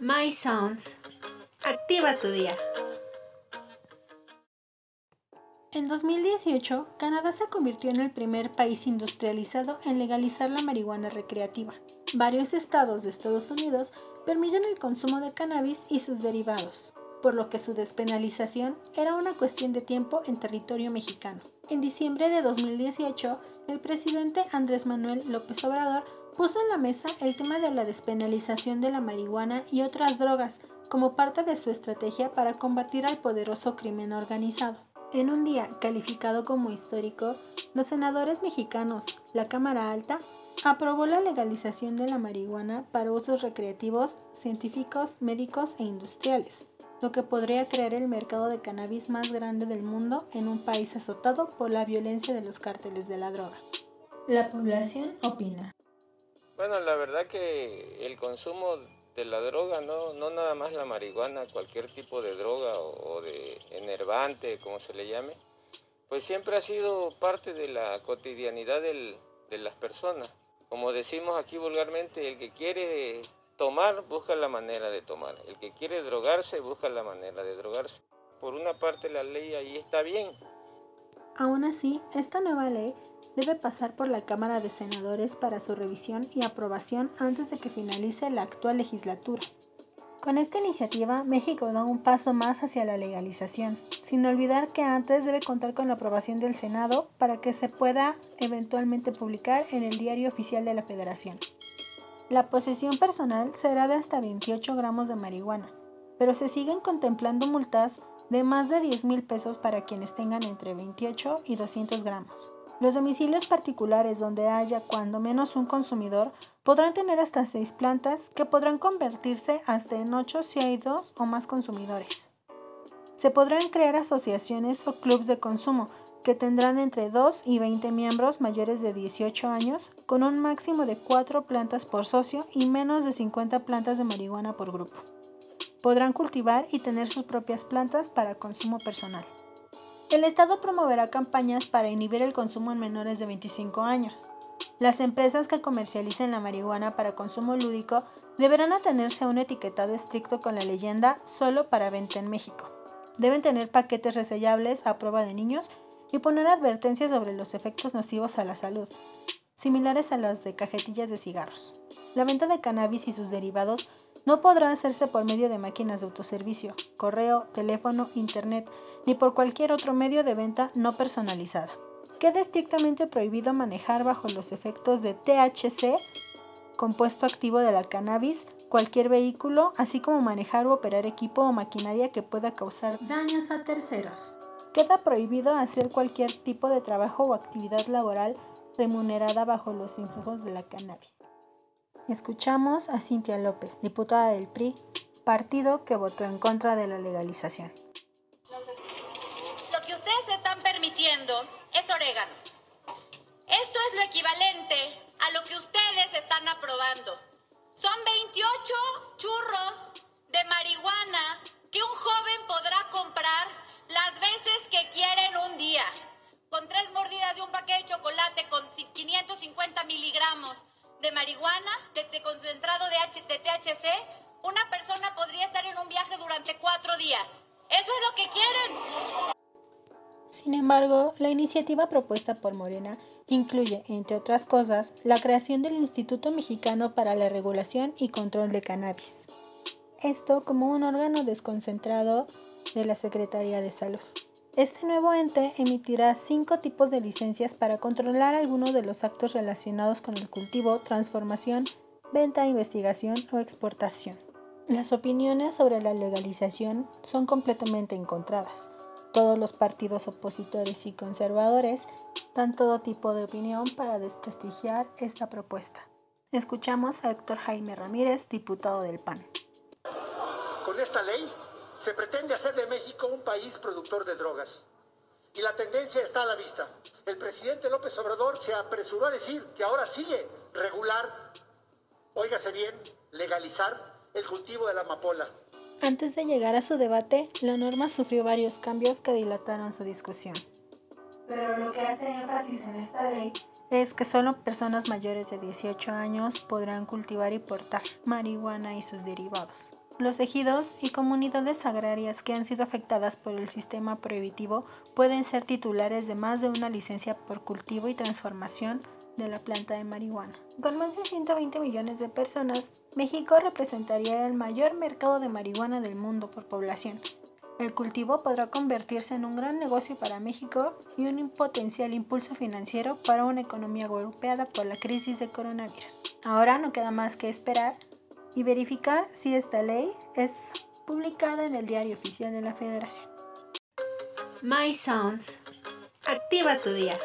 My Sounds. Activa tu día. En 2018, Canadá se convirtió en el primer país industrializado en legalizar la marihuana recreativa. Varios estados de Estados Unidos permiten el consumo de cannabis y sus derivados, por lo que su despenalización era una cuestión de tiempo en territorio mexicano. En diciembre de 2018, el presidente Andrés Manuel López Obrador puso en la mesa el tema de la despenalización de la marihuana y otras drogas como parte de su estrategia para combatir al poderoso crimen organizado. En un día calificado como histórico, los senadores mexicanos, la Cámara Alta, aprobó la legalización de la marihuana para usos recreativos, científicos, médicos e industriales, lo que podría crear el mercado de cannabis más grande del mundo en un país azotado por la violencia de los cárteles de la droga. La población opina. Bueno, la verdad que el consumo de la droga, no, no nada más la marihuana, cualquier tipo de droga o, de enervante, como se le llame, pues siempre ha sido parte de la cotidianidad de las personas. Como decimos aquí vulgarmente, el que quiere tomar busca la manera de tomar, el que quiere drogarse busca la manera de drogarse. Por una parte la ley ahí está bien. Aún así, esta nueva ley debe pasar por la Cámara de Senadores para su revisión y aprobación antes de que finalice la actual legislatura. Con esta iniciativa, México da un paso más hacia la legalización, sin olvidar que antes debe contar con la aprobación del Senado para que se pueda eventualmente publicar en el Diario Oficial de la Federación. La posesión personal será de hasta 28 gramos de marihuana, pero se siguen contemplando multas de más de 10 mil pesos para quienes tengan entre 28 y 200 gramos. Los domicilios particulares donde haya cuando menos un consumidor podrán tener hasta seis plantas que podrán convertirse hasta en ocho si hay dos o más consumidores. Se podrán crear asociaciones o clubes de consumo que tendrán entre 2 y 20 miembros mayores de 18 años con un máximo de 4 plantas por socio y menos de 50 plantas de marihuana por grupo. Podrán cultivar y tener sus propias plantas para consumo personal. El Estado promoverá campañas para inhibir el consumo en menores de 25 años. Las empresas que comercialicen la marihuana para consumo lúdico deberán atenerse a un etiquetado estricto con la leyenda solo para venta en México. Deben tener paquetes resellables a prueba de niños y poner advertencias sobre los efectos nocivos a la salud, similares a los de cajetillas de cigarros. La venta de cannabis y sus derivados no podrá hacerse por medio de máquinas de autoservicio, correo, teléfono, internet, ni por cualquier otro medio de venta no personalizada. Queda estrictamente prohibido manejar bajo los efectos de THC, compuesto activo de la cannabis, cualquier vehículo, así como manejar o operar equipo o maquinaria que pueda causar daños a terceros. Queda prohibido hacer cualquier tipo de trabajo o actividad laboral remunerada bajo los influjos de la cannabis. Escuchamos a Cintia López, diputada del PRI, partido que votó en contra de la legalización. Lo que ustedes están permitiendo es orégano. Esto es lo equivalente aprobando. Son 28 churros de marihuana embargo, la iniciativa propuesta por Morena incluye, entre otras cosas, la creación del Instituto Mexicano para la Regulación y Control de Cannabis. Esto como un órgano desconcentrado de la Secretaría de Salud. Este nuevo ente emitirá cinco tipos de licencias para controlar algunos de los actos relacionados con el cultivo, transformación, venta, investigación o exportación. Las opiniones sobre la legalización son completamente encontradas. Todos los partidos opositores y conservadores dan todo tipo de opinión para desprestigiar esta propuesta. Escuchamos a Héctor Jaime Ramírez, diputado del PAN. Con esta ley se pretende hacer de México un país productor de drogas. Y la tendencia está a la vista. El presidente López Obrador se apresuró a decir que ahora sigue regular, óigase bien, legalizar el cultivo de la amapola. Antes de llegar a su debate, la norma sufrió varios cambios que dilataron su discusión. Pero lo que hace énfasis en esta ley es que solo personas mayores de 18 años podrán cultivar y portar marihuana y sus derivados. Los ejidos y comunidades agrarias que han sido afectadas por el sistema prohibitivo pueden ser titulares de más de una licencia por cultivo y transformación de la planta de marihuana. Con más de 120 millones de personas, México representaría el mayor mercado de marihuana del mundo por población. El cultivo podrá convertirse en un gran negocio para México y un potencial impulso financiero para una economía golpeada por la crisis de coronavirus. Ahora no queda más que esperar y verificar si esta ley es publicada en el Diario Oficial de la Federación. My Sounds. Activa tu día.